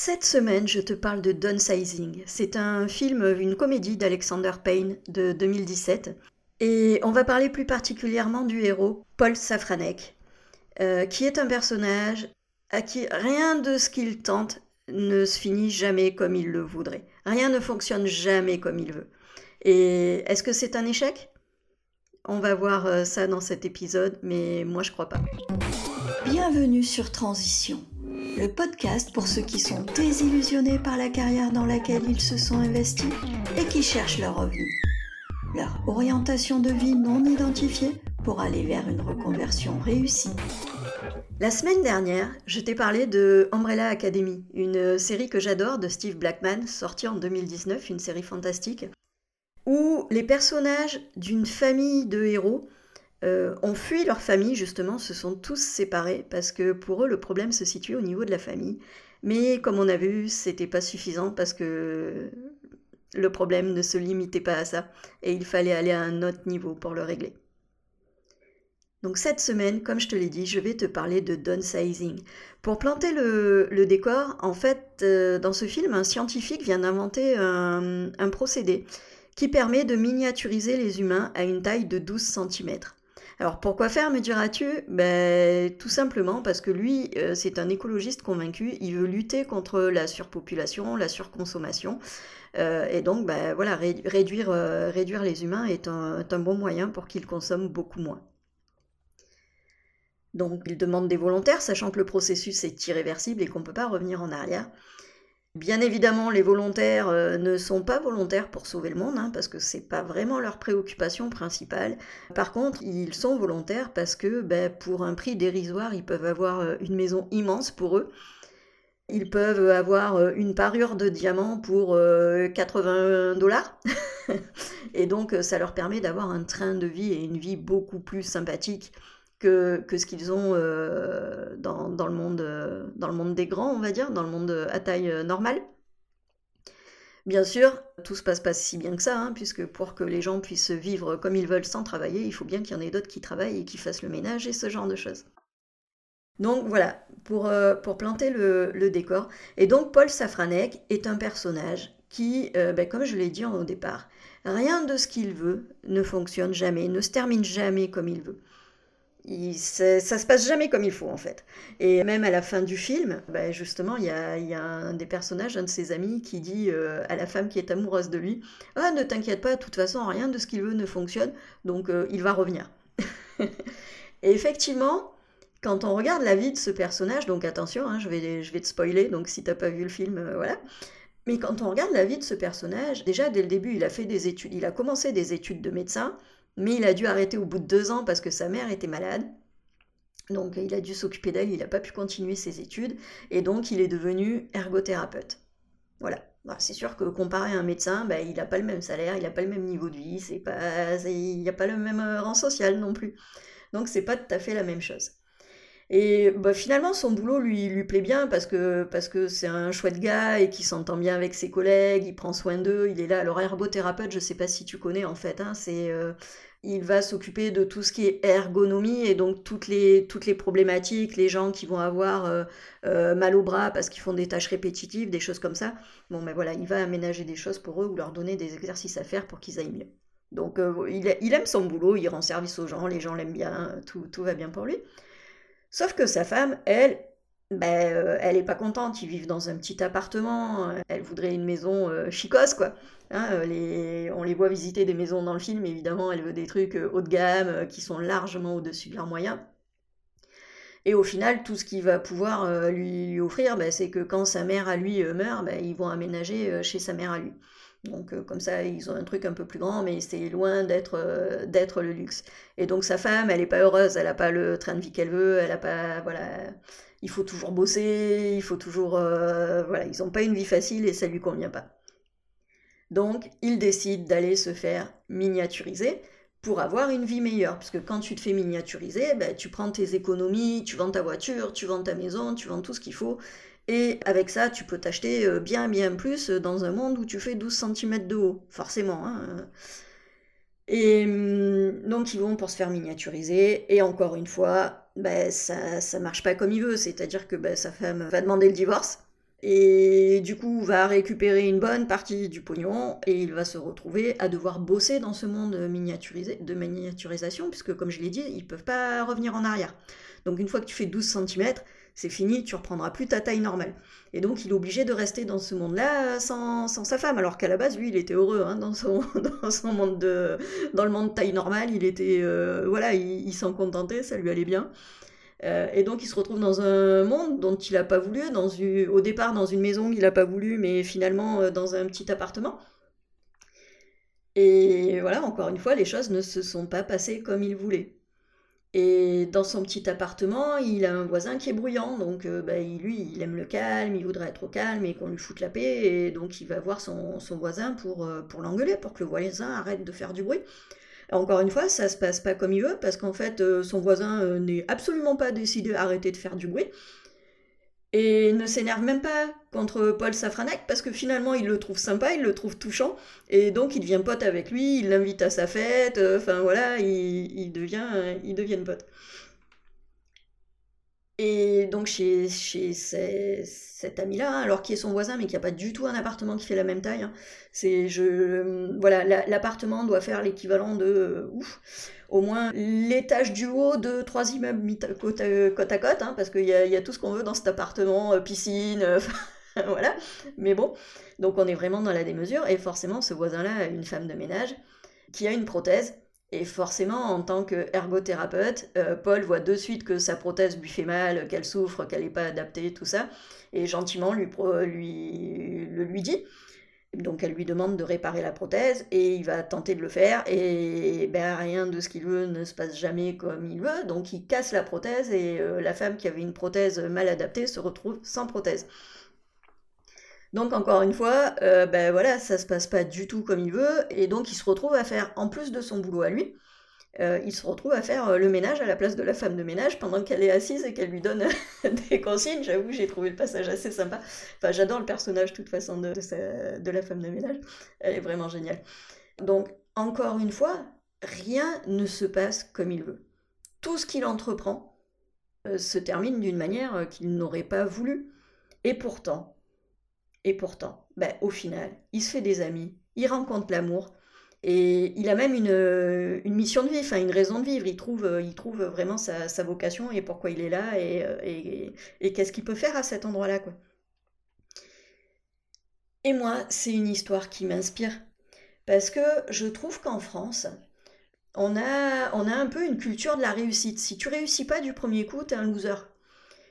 Cette semaine, je te parle de Downsizing. C'est un film, une comédie d'Alexander Payne de 2017. Et on va parler plus particulièrement du héros, Paul Safranek, euh, qui est un personnage à qui rien de ce qu'il tente ne se finit jamais comme il le voudrait. Rien ne fonctionne jamais comme il veut. Et est-ce que c'est un échec? On va voir euh, ça dans cet épisode, mais moi je crois pas. Bienvenue sur Transition le podcast pour ceux qui sont désillusionnés par la carrière dans laquelle ils se sont investis et qui cherchent leur revenu. Leur orientation de vie non identifiée pour aller vers une reconversion réussie. La semaine dernière, je t'ai parlé de Umbrella Academy, une série que j'adore de Steve Blackman, sortie en 2019, une série fantastique, où les personnages d'une famille de héros euh, ont fui leur famille, justement, se sont tous séparés parce que pour eux, le problème se situe au niveau de la famille. Mais comme on a vu, c'était pas suffisant parce que le problème ne se limitait pas à ça et il fallait aller à un autre niveau pour le régler. Donc cette semaine, comme je te l'ai dit, je vais te parler de downsizing. Pour planter le, décor, en fait, euh, dans ce film, un scientifique vient d'inventer un procédé qui permet de miniaturiser les humains à une taille de 12 cm. Alors pourquoi faire, me diras-tu? Ben, Tout simplement parce que lui, euh, c'est un écologiste convaincu, il veut lutter contre la surpopulation, la surconsommation. Euh, et donc, ben, voilà, réduire, euh, réduire les humains est un, un bon moyen pour qu'ils consomment beaucoup moins. Donc il demande des volontaires, sachant que le processus est irréversible et qu'on ne peut pas revenir en arrière. Bien évidemment, les volontaires euh, ne sont pas volontaires pour sauver le monde, hein, parce que c'est pas vraiment leur préoccupation principale. Par contre, ils sont volontaires parce que ben, pour un prix dérisoire, ils peuvent avoir euh, une maison immense pour eux. Ils peuvent avoir euh, une parure de diamants pour 80 dollars. et donc, ça leur permet d'avoir un train de vie et une vie beaucoup plus sympathique que, ce qu'ils ont euh, dans, le monde, euh, dans le monde des grands, on va dire, dans le monde à taille euh, normale. Bien sûr, tout se passe pas si bien que ça, hein, puisque pour que les gens puissent vivre comme ils veulent sans travailler, il faut bien qu'il y en ait d'autres qui travaillent et qui fassent le ménage et ce genre de choses. Donc voilà, pour, pour planter le, décor. Et donc Paul Safranek est un personnage qui, ben, comme je l'ai dit au départ, rien de ce qu'il veut ne fonctionne jamais, ne se termine jamais comme il veut ça se passe jamais comme il faut en fait. Et même à la fin du film, bah, justement, il y a, un des personnages, un de ses amis, qui dit euh, à la femme qui est amoureuse de lui Ah, ne t'inquiète pas, de toute façon, rien de ce qu'il veut ne fonctionne, donc euh, il va revenir. Et effectivement, quand on regarde la vie de ce personnage, donc attention, hein, je, vais, te spoiler, donc si t'as pas vu le film, euh, voilà. Mais quand on regarde la vie de ce personnage, déjà dès le début, il a fait des études, il a commencé des études de médecin, mais il a dû arrêter au bout de deux ans parce que sa mère était malade. Donc il a dû s'occuper d'elle, il n'a pas pu continuer ses études, et donc il est devenu ergothérapeute. Voilà. c'est sûr que comparé à un médecin, bah, il n'a pas le même salaire, il n'a pas le même niveau de vie, pas, il n'y a pas le même euh, rang social non plus. Donc c'est pas tout à fait la même chose. Et bah, finalement, son boulot lui, plaît bien parce que c'est un chouette gars et qui s'entend bien avec ses collègues, il prend soin d'eux, il est là. Alors ergothérapeute, je sais pas si tu connais en fait, hein, c'est euh, il va s'occuper de tout ce qui est ergonomie et donc toutes les, problématiques, les gens qui vont avoir euh, euh, mal au bras parce qu'ils font des tâches répétitives, des choses comme ça. Bon, mais voilà, il va aménager des choses pour eux ou leur donner des exercices à faire pour qu'ils aillent mieux. Donc euh, il, aime son boulot, il rend service aux gens, les gens l'aiment bien, tout va bien pour lui. Sauf que sa femme, elle, ben, elle n'est pas contente, ils vivent dans un petit appartement, elle voudrait une maison chicose, quoi. Hein, euh, on les voit visiter des maisons dans le film, évidemment, elle veut des trucs euh, haut de gamme, euh, qui sont largement au-dessus de leurs moyens. Et au final, tout ce qu'il va pouvoir lui, offrir, bah, c'est que quand sa mère à lui meurt, bah, ils vont aménager chez sa mère à lui. Donc comme ça, ils ont un truc un peu plus grand, mais c'est loin d'être le luxe. Et donc sa femme, elle n'est pas heureuse, elle n'a pas le train de vie qu'elle veut, elle a pas, voilà, il faut toujours bosser, il faut toujours, voilà, ils n'ont pas une vie facile et ça lui convient pas. Donc, il décide d'aller se faire miniaturiser pour avoir une vie meilleure. Parce que quand tu te fais miniaturiser, ben, tu prends tes économies, tu vends ta voiture, tu vends ta maison, tu vends tout ce qu'il faut. Et avec ça, tu peux t'acheter euh, bien, bien plus dans un monde où tu fais 12 cm de haut, forcément. Hein. Et hum, donc, ils vont pour se faire miniaturiser. Et encore une fois, ben, ça ne marche pas comme il veut. C'est-à-dire que ben, sa femme va demander le divorce. Et du coup va récupérer une bonne partie du pognon et il va se retrouver à devoir bosser dans ce monde miniaturisé, de miniaturisation, puisque comme je l'ai dit, ils peuvent pas revenir en arrière. Donc une fois que tu fais 12 cm, c'est fini, tu reprendras plus ta taille normale. Et donc il est obligé de rester dans ce monde-là sans, sa femme, alors qu'à la base, lui, il était heureux hein, dans, son, monde de, dans le monde taille normale, il était, euh, voilà, il, s'en contentait, ça lui allait bien. Euh, et donc il se retrouve dans un monde dont il n'a pas voulu, au départ dans une maison qu'il n'a pas voulu, mais finalement euh, dans un petit appartement. Et voilà, encore une fois, les choses ne se sont pas passées comme il voulait. Et dans son petit appartement, il a un voisin qui est bruyant, donc euh, bah, lui, il aime le calme, il voudrait être au calme et qu'on lui foute la paix, et donc il va voir son, voisin pour, euh, pour l'engueuler, pour que le voisin arrête de faire du bruit. Encore une fois, ça se passe pas comme il veut, parce qu'en fait, euh, son voisin n'est absolument pas décidé à arrêter de faire du bruit et ne s'énerve même pas contre Paul Safranak parce que finalement il le trouve sympa, il le trouve touchant et donc il devient pote avec lui, il l'invite à sa fête, euh, enfin voilà, il, devient, ils deviennent potes. Et donc chez, cet ami-là, alors qui est son voisin, mais qui n'a pas du tout un appartement qui fait la même taille, hein, c'est je voilà l'appartement doit faire l'équivalent de euh, ouf au moins l'étage du haut de trois immeubles côte, à côte, hein, parce qu'il y, y a, tout ce qu'on veut dans cet appartement, euh, piscine, euh, voilà. Mais bon, donc on est vraiment dans la démesure, et forcément ce voisin-là a une femme de ménage qui a une prothèse, et forcément, en tant qu'ergothérapeute, euh, Paul voit de suite que sa prothèse lui fait mal, qu'elle souffre, qu'elle n'est pas adaptée, tout ça, et gentiment lui, lui, le lui dit. Donc elle lui demande de réparer la prothèse et il va tenter de le faire et ben, rien de ce qu'il veut ne se passe jamais comme il veut. Donc il casse la prothèse et euh, la femme qui avait une prothèse mal adaptée se retrouve sans prothèse. Donc encore une fois, euh, ben voilà, ça se passe pas du tout comme il veut et donc il se retrouve à faire en plus de son boulot à lui, euh, il se retrouve à faire euh, le ménage à la place de la femme de ménage pendant qu'elle est assise et qu'elle lui donne des consignes. J'avoue, j'ai trouvé le passage assez sympa. Enfin, j'adore le personnage, de toute façon, de, la femme de ménage. Elle est vraiment géniale. Donc, encore une fois, rien ne se passe comme il veut. Tout ce qu'il entreprend euh, se termine d'une manière qu'il n'aurait pas voulu. Et pourtant, et pourtant, ben, au final, il se fait des amis, il rencontre l'amour, et il a même une, mission de vie, enfin une raison de vivre. Il trouve, il trouve vraiment sa, vocation et pourquoi il est là et, et, qu'est-ce qu'il peut faire à cet endroit-là. Et moi, c'est une histoire qui m'inspire. Parce que je trouve qu'en France, on a, on a un peu une culture de la réussite. Si tu réussis pas du premier coup, tu es un loser.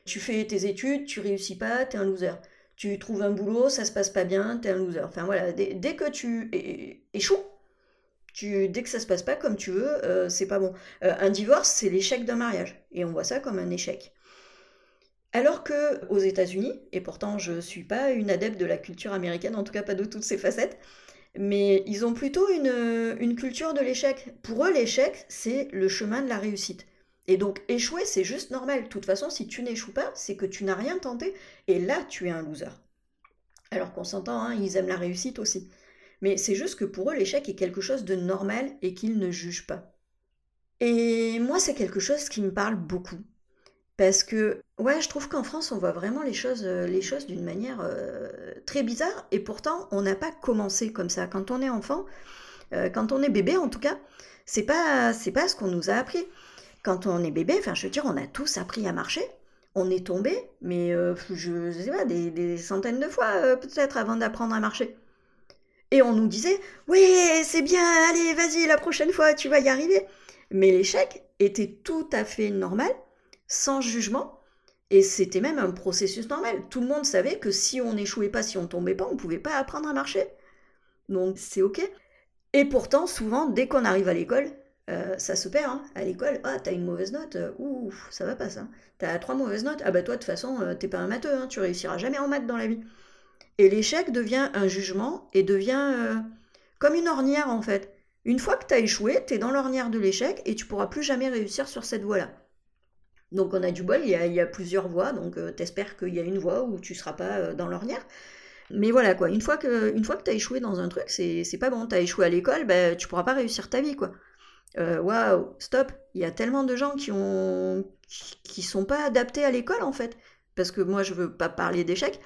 Tu fais tes études, tu réussis pas, tu es un loser. Tu trouves un boulot, ça se passe pas bien, tu es un loser. Enfin voilà, dès, que tu échoues, dès que ça se passe pas comme tu veux, euh, c'est pas bon. Euh, un divorce, c'est l'échec d'un mariage, et on voit ça comme un échec. Alors que aux États-Unis, et pourtant je suis pas une adepte de la culture américaine, en tout cas pas de toutes ses facettes, mais ils ont plutôt une culture de l'échec. Pour eux, l'échec, c'est le chemin de la réussite. Et donc échouer, c'est juste normal. De toute façon, si tu n'échoues pas, c'est que tu n'as rien tenté, et là, tu es un loser. Alors qu'on s'entend, hein, ils aiment la réussite aussi mais c'est juste que pour eux, l'échec est quelque chose de normal et qu'ils ne jugent pas. Et moi, c'est quelque chose qui me parle beaucoup. Parce que, ouais, je trouve qu'en France, on voit vraiment les choses, euh, les choses d'une manière euh, très bizarre. Et pourtant, on n'a pas commencé comme ça. Quand on est enfant, euh, quand on est bébé en tout cas, c'est pas, pas ce qu'on nous a appris. Quand on est bébé, enfin, je veux dire, on a tous appris à marcher. On est tombé, mais je, sais pas, des centaines de fois peut-être avant d'apprendre à marcher. Et on nous disait Oui, c'est bien, allez, vas-y, la prochaine fois, tu vas y arriver. Mais l'échec était tout à fait normal, sans jugement, et c'était même un processus normal. Tout le monde savait que si on n'échouait pas, si on tombait pas, on ne pouvait pas apprendre à marcher. Donc c'est ok. Et pourtant, souvent, dès qu'on arrive à l'école, euh, ça se perd. Hein. À l'école, ah, t'as une mauvaise note, ouf, ça va pas ça. T'as trois mauvaises notes, ah bah toi, de toute façon, euh, t'es pas un matheux, hein, tu réussiras jamais en maths dans la vie. Et l'échec devient un jugement et devient euh, comme une ornière en fait. Une fois que tu as échoué, tu es dans l'ornière de l'échec et tu pourras plus jamais réussir sur cette voie-là. Donc on a du bol, il y a, plusieurs voies, donc t'espères qu'il y a une voie où tu seras pas dans l'ornière. Mais voilà quoi, une fois que, une fois que tu as échoué dans un truc, c'est, pas bon. Tu as échoué à l'école, ben, tu pourras pas réussir ta vie quoi. Waouh, stop, il y a tellement de gens qui ont qui sont pas adaptés à l'école en fait. Parce que moi je veux pas parler d'échec,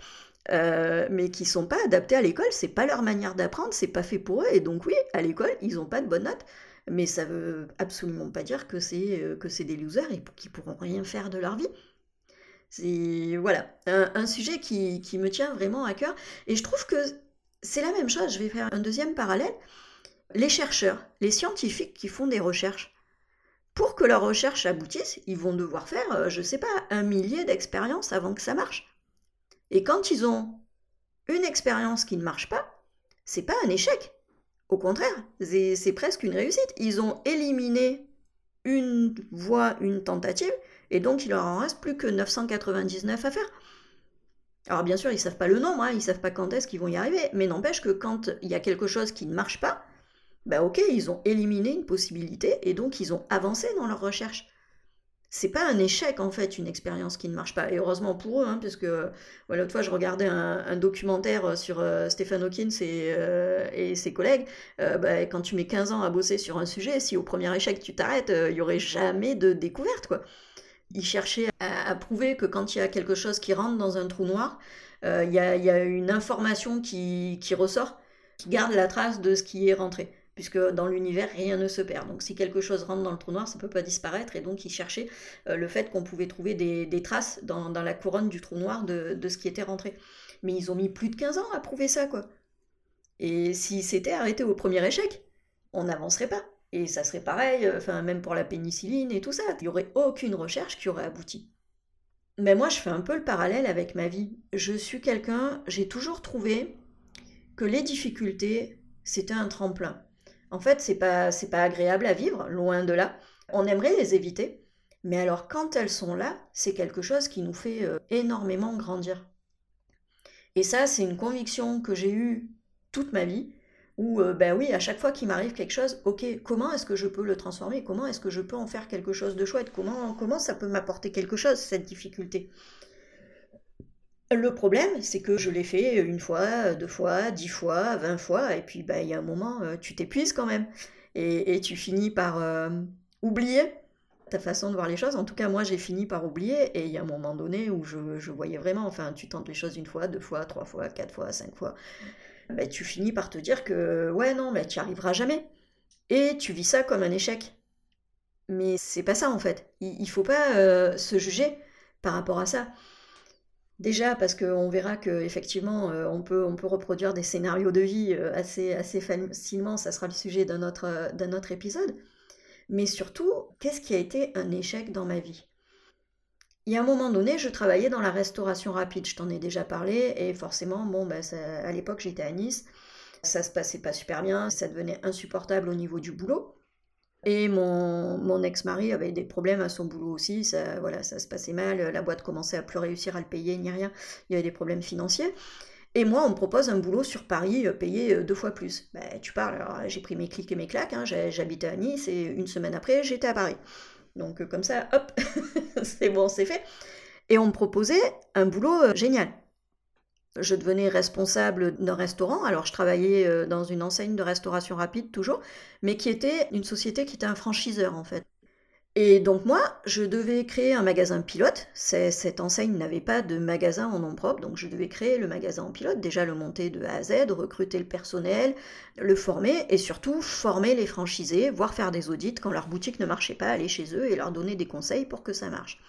euh, mais qui sont pas adaptés à l'école, c'est pas leur manière d'apprendre, c'est pas fait pour eux, et donc oui, à l'école, ils ont pas de bonnes notes, mais ça veut absolument pas dire que c'est euh, que c'est des losers et qui pourront rien faire de leur vie. C'est voilà un, sujet qui, qui, me tient vraiment à cœur, et je trouve que c'est la même chose. Je vais faire un deuxième parallèle. Les chercheurs, les scientifiques qui font des recherches, pour que leurs recherches aboutissent, ils vont devoir faire, euh, je sais pas, un millier d'expériences avant que ça marche. Et quand ils ont une expérience qui ne marche pas, c'est pas un échec. Au contraire, c'est presque une réussite. Ils ont éliminé une voie, une tentative, et donc il leur en reste plus que 999 à faire. Alors bien sûr, ils savent pas le nombre, hein, ils savent pas quand est-ce qu'ils vont y arriver, mais n'empêche que quand il y a quelque chose qui ne marche pas, bah ok, ils ont éliminé une possibilité et donc ils ont avancé dans leur recherche. C'est pas un échec en fait une expérience qui ne marche pas. Et heureusement pour eux hein, parce que voilà l'autre fois je regardais un, documentaire sur euh, Stephen Hawking et, euh, et ses collègues. Euh, bah, quand tu mets 15 ans à bosser sur un sujet si au premier échec tu t'arrêtes il y aurait jamais de découverte quoi. Ils cherchaient à, prouver que quand il y a quelque chose qui rentre dans un trou noir il y a, une information qui, qui ressort qui garde la trace de ce qui est rentré puisque dans l'univers, rien ne se perd. Donc si quelque chose rentre dans le trou noir, ça ne peut pas disparaître, et donc ils cherchaient euh, le fait qu'on pouvait trouver des, traces dans, la couronne du trou noir de, ce qui était rentré. Mais ils ont mis plus de 15 ans à prouver ça, quoi. Et si c'était arrêté au premier échec, on n'avancerait pas. Et ça serait pareil, euh, enfin même pour la pénicilline et tout ça, il n'y aurait aucune recherche qui aurait abouti. Mais moi, je fais un peu le parallèle avec ma vie. Je suis quelqu'un, j'ai toujours trouvé que les difficultés, c'était un tremplin. En fait, c'est pas pas agréable à vivre, loin de là. On aimerait les éviter, mais alors quand elles sont là, c'est quelque chose qui nous fait euh, énormément grandir. Et ça, c'est une conviction que j'ai eue toute ma vie, où euh, ben oui, à chaque fois qu'il m'arrive quelque chose, ok, comment est-ce que je peux le transformer? Comment est-ce que je peux en faire quelque chose de chouette? Comment comment ça peut m'apporter quelque chose cette difficulté? Le problème, c'est que je l'ai fait une fois, deux fois, dix fois, vingt fois, et puis bah, il y a un moment, euh, tu t'épuises quand même. Et, tu finis par euh, oublier ta façon de voir les choses. En tout cas, moi, j'ai fini par oublier, et il y a un moment donné où je, voyais vraiment, enfin, tu tentes les choses une fois, deux fois, trois fois, quatre fois, cinq fois. Bah, tu finis par te dire que, ouais, non, mais tu n'y arriveras jamais. Et tu vis ça comme un échec. Mais c'est pas ça, en fait. Il, ne faut pas euh, se juger par rapport à ça. Déjà parce qu'on verra qu'effectivement euh, on, peut, reproduire des scénarios de vie euh, assez, facilement, ça sera le sujet d'un autre, d'un autre épisode. Mais surtout, qu'est-ce qui a été un échec dans ma vie? Il y a un moment donné, je travaillais dans la restauration rapide, je t'en ai déjà parlé, et forcément, bon, bah, à l'époque j'étais à Nice, ça se passait pas super bien, ça devenait insupportable au niveau du boulot. Et mon, ex-mari avait des problèmes à son boulot aussi, ça, voilà, ça se passait mal, la boîte commençait à plus réussir à le payer ni rien, il y avait des problèmes financiers. Et moi, on me propose un boulot sur Paris euh, payé euh, deux fois plus. Ben, tu parles, alors j'ai pris mes clics et mes claques, hein, j'habitais à Nice et une semaine après, j'étais à Paris. Donc euh, comme ça, hop, c'est bon, c'est fait. Et on me proposait un boulot génial. Je devenais responsable d'un restaurant. Alors, je travaillais euh, dans une enseigne de restauration rapide, toujours, mais qui était une société qui était un franchiseur, en fait. Et donc, moi, je devais créer un magasin pilote. Cette enseigne n'avait pas de magasin en nom propre, donc je devais créer le magasin en pilote, déjà le monter de A à Z, recruter le personnel, le former et surtout former les franchisés, voire faire des audits quand leur boutique ne marchait pas, aller chez eux et leur donner des conseils pour que ça marche.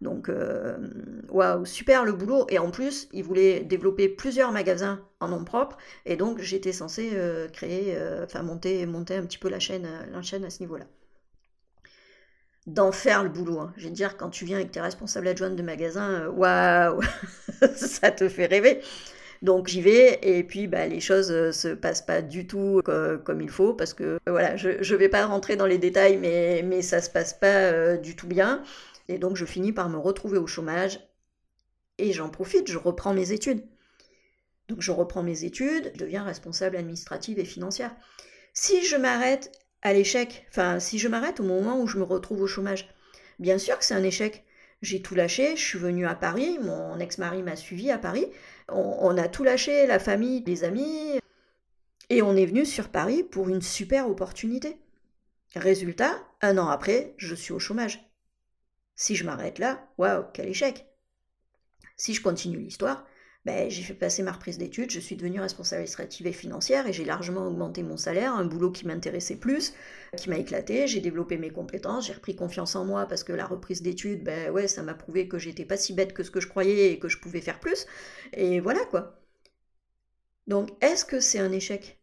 Donc, euh, waouh, super le boulot. Et en plus, ils voulaient développer plusieurs magasins en nom propre. Et donc, j'étais censée euh, créer, euh, enfin, monter, monter un petit peu la chaîne, à ce niveau-là. D'en faire le boulot. Hein. Je veux dire, quand tu viens avec tes responsables adjoints de magasin, waouh, ça te fait rêver. Donc j'y vais et puis bah, les choses se passent pas du tout comme il faut parce que voilà, je ne vais pas rentrer dans les détails mais, mais ça se passe pas du tout bien. Et donc je finis par me retrouver au chômage et j'en profite, je reprends mes études. Donc je reprends mes études, je deviens responsable administrative et financière. Si je m'arrête à l'échec, enfin si je m'arrête au moment où je me retrouve au chômage, bien sûr que c'est un échec. J'ai tout lâché, je suis venue à Paris, mon ex-mari m'a suivi à Paris, on, on, a tout lâché, la famille, les amis, et on est venu sur Paris pour une super opportunité. Résultat, un an après, je suis au chômage. Si je m'arrête là, waouh, quel échec. Si je continue l'histoire, ben, j'ai fait passer ma reprise d'études, je suis devenue responsable administrative et financière et j'ai largement augmenté mon salaire, un boulot qui m'intéressait plus, qui m'a éclaté, j'ai développé mes compétences, j'ai repris confiance en moi parce que la reprise d'études, ben ouais, ça m'a prouvé que j'étais pas si bête que ce que je croyais et que je pouvais faire plus. Et voilà quoi. Donc est-ce que c'est un échec?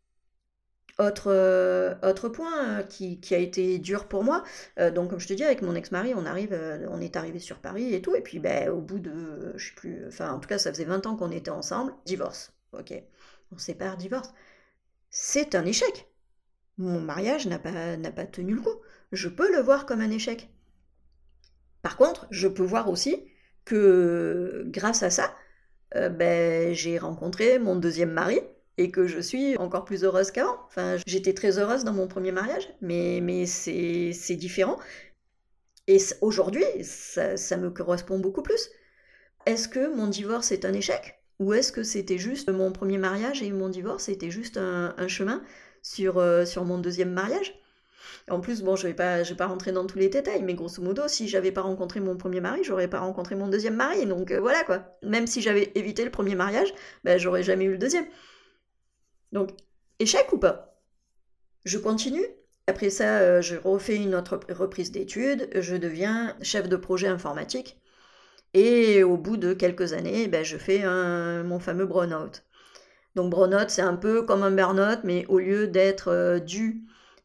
Autre, euh, autre point euh, qui, a été dur pour moi, euh, donc comme je te dis, avec mon ex-mari, on, on est arrivé sur Paris et tout, et puis ben, au bout de, je sais plus, enfin en tout cas ça faisait 20 ans qu'on était ensemble, divorce, ok, on sépare, divorce. C'est un échec. Mon mariage n'a pas, pas tenu le coup. Je peux le voir comme un échec. Par contre, je peux voir aussi que grâce à ça, ben, j'ai rencontré mon deuxième mari, et que je suis encore plus heureuse qu'avant. Enfin, j'étais très heureuse dans mon premier mariage, mais, mais c'est différent. Et aujourd'hui, ça, me correspond beaucoup plus. Est-ce que mon divorce est un échec? Ou est-ce que c'était juste mon premier mariage et mon divorce était juste un, chemin sur, euh, sur mon deuxième mariage? En plus, bon, je vais pas, vais pas rentrer dans tous les détails, mais grosso modo, si j'avais pas rencontré mon premier mari, j'aurais pas rencontré mon deuxième mari. Donc euh, voilà quoi. Même si j'avais évité le premier mariage, ben, j'aurais jamais eu le deuxième. Donc, échec ou pas? Je continue. Après ça, euh, je refais une autre reprise d'études. Je deviens chef de projet informatique. Et au bout de quelques années, ben, je fais mon fameux burn-out. Donc burn-out, c'est un peu comme un burn-out, mais au lieu d'être euh, dû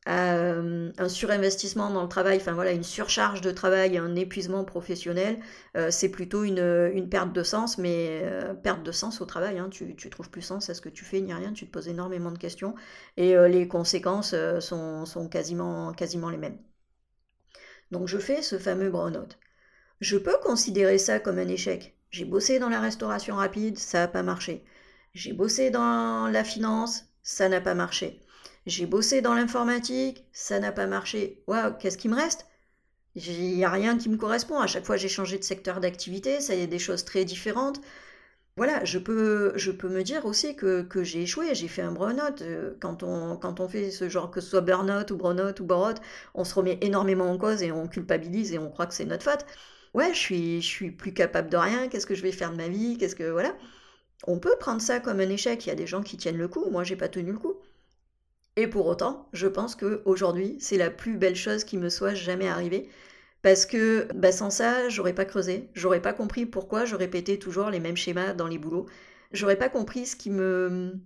euh, un surinvestissement dans le travail, enfin voilà, une surcharge de travail, un épuisement professionnel, euh, c'est plutôt une, perte de sens, mais euh, perte de sens au travail, hein, tu, tu trouves plus sens à ce que tu fais ni rien, tu te poses énormément de questions et les conséquences sont, quasiment les mêmes. Donc je fais ce fameux burn-out. Je peux considérer ça comme un échec. J'ai bossé dans la restauration rapide, ça n'a pas marché. J'ai bossé dans la finance, ça n'a pas marché. J'ai bossé dans l'informatique, ça n'a pas marché. Waouh, qu'est-ce qui me reste? Il n'y a rien qui me correspond. À chaque fois, j'ai changé de secteur d'activité, ça y a des choses très différentes. Voilà, je peux, je peux me dire aussi que, j'ai échoué, j'ai fait un burn-out. Euh, quand on, quand on fait ce genre, que ce soit burn-out ou burn-out ou burn on se remet énormément en cause et on culpabilise et on croit que c'est notre faute. Ouais, je suis, je suis plus capable de rien, qu'est-ce que je vais faire de ma vie, qu'est-ce que... Voilà. On peut prendre ça comme un échec, il y a des gens qui tiennent le coup, moi j'ai pas tenu le coup. Et pour autant, je pense qu'aujourd'hui, c'est la plus belle chose qui me soit jamais arrivée. Parce que bah, sans ça, j'aurais pas creusé, j'aurais pas compris pourquoi je répétais toujours les mêmes schémas dans les boulots. J'aurais pas compris ce qui me,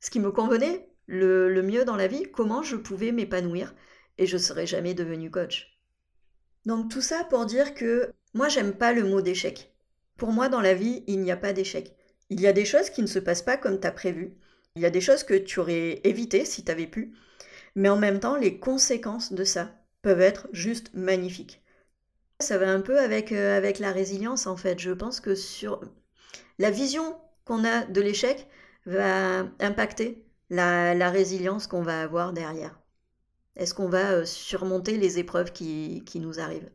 ce qui me convenait le, mieux dans la vie, comment je pouvais m'épanouir, et je serais jamais devenue coach. Donc tout ça pour dire que moi j'aime pas le mot d'échec. Pour moi dans la vie, il n'y a pas d'échec. Il y a des choses qui ne se passent pas comme tu as prévu. Il y a des choses que tu aurais évitées si tu avais pu, mais en même temps, les conséquences de ça peuvent être juste magnifiques. Ça va un peu avec, euh, avec la résilience en fait. Je pense que sur la vision qu'on a de l'échec va impacter la, résilience qu'on va avoir derrière. Est-ce qu'on va euh, surmonter les épreuves qui, nous arrivent?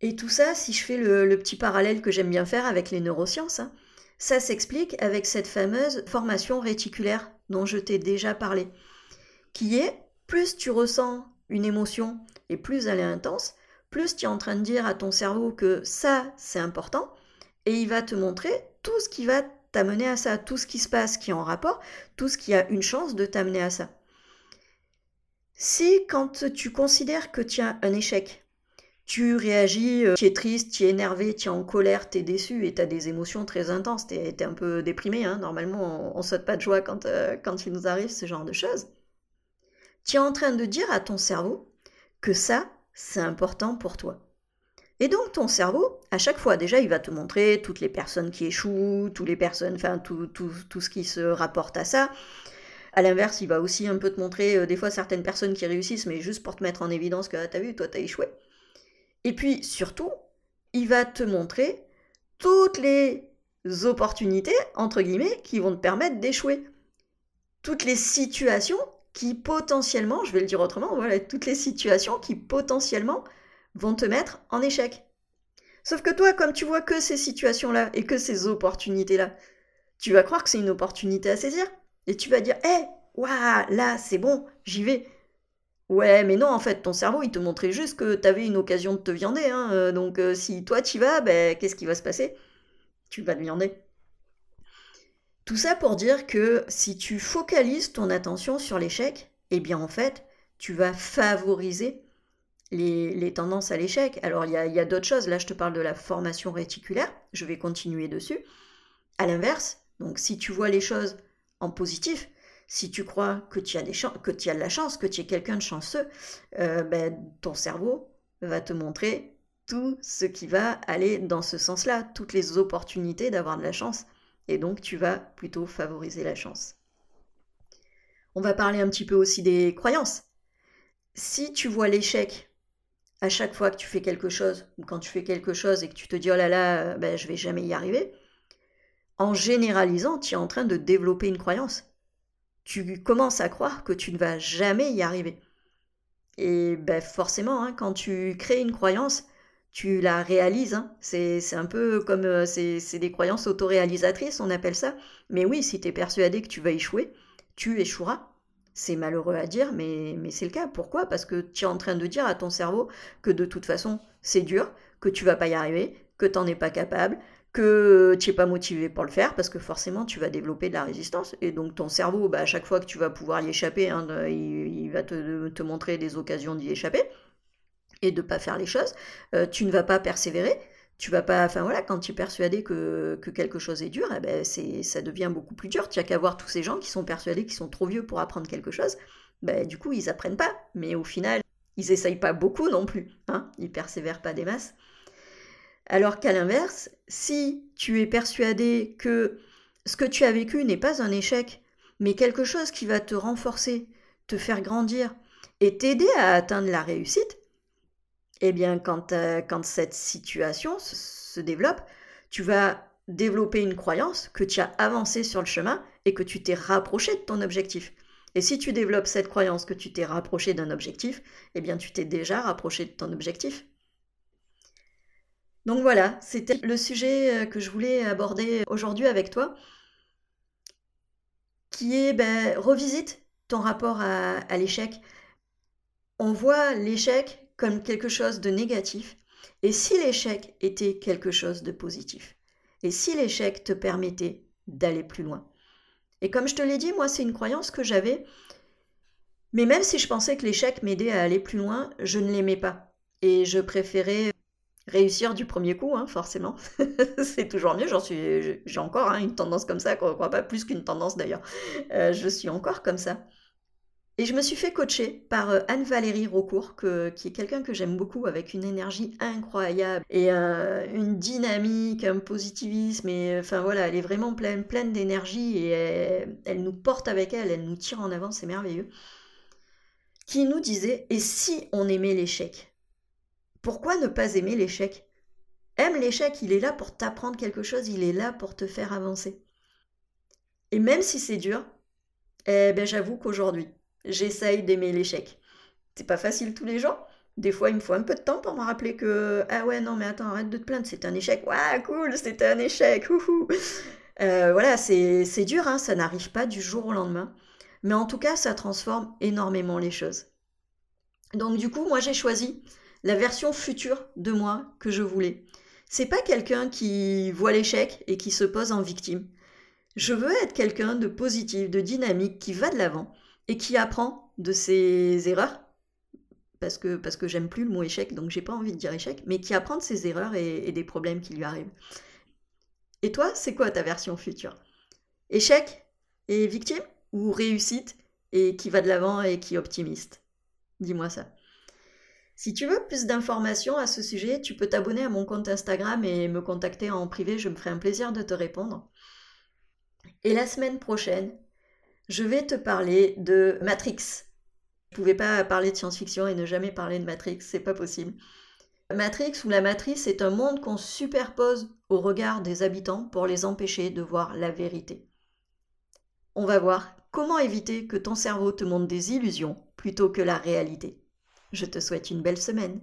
Et tout ça, si je fais le, petit parallèle que j'aime bien faire avec les neurosciences, hein, ça s'explique avec cette fameuse formation réticulaire dont je t'ai déjà parlé, qui est plus tu ressens une émotion et plus elle est intense, plus tu es en train de dire à ton cerveau que ça, c'est important, et il va te montrer tout ce qui va t'amener à ça, tout ce qui se passe qui est en rapport, tout ce qui a une chance de t'amener à ça. Si quand tu considères que tu as un échec, tu réagis, euh, tu es triste, tu es énervé, tu es en colère, tu es déçu et tu as des émotions très intenses, tu es, un peu déprimé. Hein. Normalement, on, ne saute pas de joie quand, euh, quand il nous arrive ce genre de choses. Tu es en train de dire à ton cerveau que ça, c'est important pour toi. Et donc ton cerveau, à chaque fois, déjà, il va te montrer toutes les personnes qui échouent, toutes les personnes, enfin tout, tout, tout ce qui se rapporte à ça. À l'inverse, il va aussi un peu te montrer euh, des fois certaines personnes qui réussissent, mais juste pour te mettre en évidence que ah, t'as vu, toi t'as échoué. Et puis surtout, il va te montrer toutes les opportunités, entre guillemets, qui vont te permettre d'échouer. Toutes les situations qui potentiellement, je vais le dire autrement, voilà, toutes les situations qui potentiellement vont te mettre en échec. Sauf que toi, comme tu vois que ces situations-là et que ces opportunités-là, tu vas croire que c'est une opportunité à saisir. Et tu vas dire, hé, hey, waouh, là, c'est bon, j'y vais. Ouais, mais non, en fait, ton cerveau, il te montrait juste que t'avais une occasion de te viander. Hein, euh, donc, euh, si toi, tu vas, ben, qu'est-ce qui va se passer? Tu vas te viander. Tout ça pour dire que si tu focalises ton attention sur l'échec, eh bien en fait, tu vas favoriser les, tendances à l'échec. Alors il y a, d'autres choses, là je te parle de la formation réticulaire, je vais continuer dessus. À l'inverse, donc si tu vois les choses en positif, si tu crois que tu as, de la chance, que tu es quelqu'un de chanceux, euh, ben, ton cerveau va te montrer tout ce qui va aller dans ce sens-là, toutes les opportunités d'avoir de la chance. Et donc tu vas plutôt favoriser la chance. On va parler un petit peu aussi des croyances. Si tu vois l'échec à chaque fois que tu fais quelque chose, ou quand tu fais quelque chose et que tu te dis oh là là, ben, je vais jamais y arriver, en généralisant, tu es en train de développer une croyance. Tu commences à croire que tu ne vas jamais y arriver. Et ben forcément, hein, quand tu crées une croyance, tu la réalises. Hein. C'est, un peu comme euh, c'est, des croyances autoréalisatrices, on appelle ça. Mais oui, si tu es persuadé que tu vas échouer, tu échoueras. C'est malheureux à dire, mais, mais c'est le cas. Pourquoi? Parce que tu es en train de dire à ton cerveau que de toute façon, c'est dur, que tu vas pas y arriver, que tu n'en es pas capable, que tu n'es pas motivé pour le faire, parce que forcément, tu vas développer de la résistance. Et donc, ton cerveau, bah, à chaque fois que tu vas pouvoir y échapper, hein, il, va te, te montrer des occasions d'y échapper et de pas faire les choses, euh, tu ne vas pas persévérer. Tu vas pas, enfin voilà, quand tu es persuadé que, quelque chose est dur, eh ben c'est, ça devient beaucoup plus dur. Tu as qu'à voir tous ces gens qui sont persuadés qu'ils sont trop vieux pour apprendre quelque chose. Ben, du coup, ils apprennent pas. Mais au final, ils essayent pas beaucoup non plus. Hein ils persévèrent pas des masses. Alors qu'à l'inverse, si tu es persuadé que ce que tu as vécu n'est pas un échec, mais quelque chose qui va te renforcer, te faire grandir et t'aider à atteindre la réussite, eh bien, quand, cette situation se développe, tu vas développer une croyance que tu as avancé sur le chemin et que tu t'es rapproché de ton objectif. Et si tu développes cette croyance que tu t'es rapproché d'un objectif, eh bien tu t'es déjà rapproché de ton objectif. Donc voilà, c'était le sujet euh, que je voulais aborder aujourd'hui avec toi, qui est ben, revisite ton rapport à l'échec. On voit l'échec comme quelque chose de négatif et si l'échec était quelque chose de positif et si l'échec te permettait d'aller plus loin. Et comme je te l'ai dit, moi c'est une croyance que j'avais, mais même si je pensais que l'échec m'aidait à aller plus loin, je ne l'aimais pas et je préférais réussir du premier coup, hein, forcément. c'est toujours mieux, j'en suis, j'ai encore hein, une tendance comme ça, crois pas plus qu'une tendance d'ailleurs. Euh, je suis encore comme ça. Et je me suis fait coacher par euh, Anne-Valérie Raucourt, qui est quelqu'un que j'aime beaucoup, avec une énergie incroyable et euh, une dynamique, un positivisme. Et enfin voilà, elle est vraiment pleine, pleine d'énergie et elle, nous porte avec elle, elle nous tire en avant, c'est merveilleux. Qui nous disait Et si on aimait l'échec? Pourquoi ne pas aimer l'échec? Aime l'échec, il est là pour t'apprendre quelque chose, il est là pour te faire avancer. Et même si c'est dur, eh ben j'avoue qu'aujourd'hui, j'essaye d'aimer l'échec. C'est pas facile tous les jours. Des fois, il me faut un peu de temps pour me rappeler que ah ouais non mais attends arrête de te plaindre, c'est un échec. Ouais cool, c'était un échec. Euh, voilà, c'est dur, hein, ça n'arrive pas du jour au lendemain. Mais en tout cas, ça transforme énormément les choses. Donc du coup, moi j'ai choisi la version future de moi que je voulais. C'est pas quelqu'un qui voit l'échec et qui se pose en victime. Je veux être quelqu'un de positif, de dynamique, qui va de l'avant, et qui apprend de ses erreurs, parce que, parce que j'aime plus le mot échec, donc j'ai pas envie de dire échec, mais qui apprend de ses erreurs et, des problèmes qui lui arrivent. Et toi, c'est quoi ta version future? Échec et victime ou réussite et qui va de l'avant et qui optimiste? Dis-moi ça. Si tu veux plus d'informations à ce sujet, tu peux t'abonner à mon compte Instagram et me contacter en privé, je me ferai un plaisir de te répondre. Et la semaine prochaine, je vais te parler de Matrix. Je ne pouvais pas parler de science-fiction et ne jamais parler de Matrix, c'est pas possible. Matrix ou la matrice est un monde qu'on superpose au regard des habitants pour les empêcher de voir la vérité. On va voir comment éviter que ton cerveau te montre des illusions plutôt que la réalité. Je te souhaite une belle semaine.